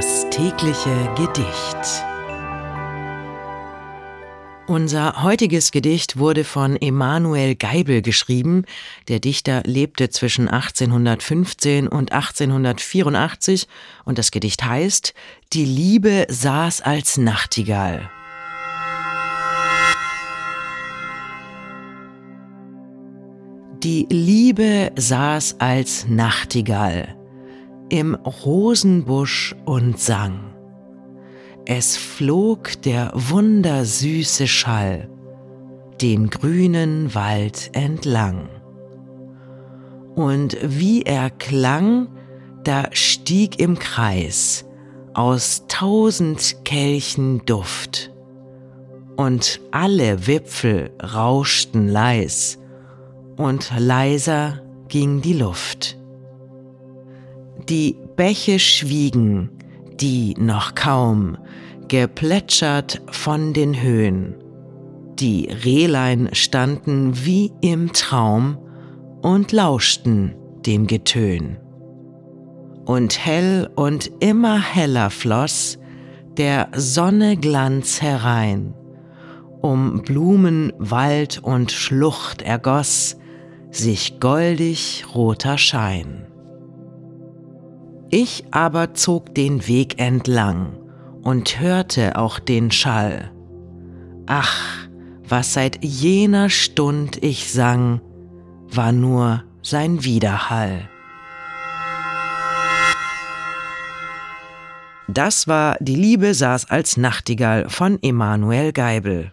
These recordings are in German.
Das tägliche Gedicht. Unser heutiges Gedicht wurde von Emanuel Geibel geschrieben. Der Dichter lebte zwischen 1815 und 1884 und das Gedicht heißt Die Liebe saß als Nachtigall. Die Liebe saß als Nachtigall im Rosenbusch und sang. Es flog der wundersüße Schall den grünen Wald entlang. Und wie er klang, da stieg im Kreis aus tausend Kelchen Duft, und alle Wipfel rauschten leis, und leiser ging die Luft. Die Bäche schwiegen, die noch kaum, geplätschert von den Höhen. Die Rehlein standen wie im Traum und lauschten dem Getön. Und hell und immer heller floss der Sonne Glanz herein, um Blumen, Wald und Schlucht ergoss sich goldig roter Schein. Ich aber zog den Weg entlang und hörte auch den Schall. Ach, was seit jener Stund ich sang, war nur sein Widerhall. Das war Die Liebe saß als Nachtigall von Emanuel Geibel.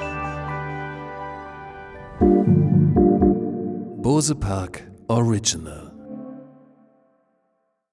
Bose Park Original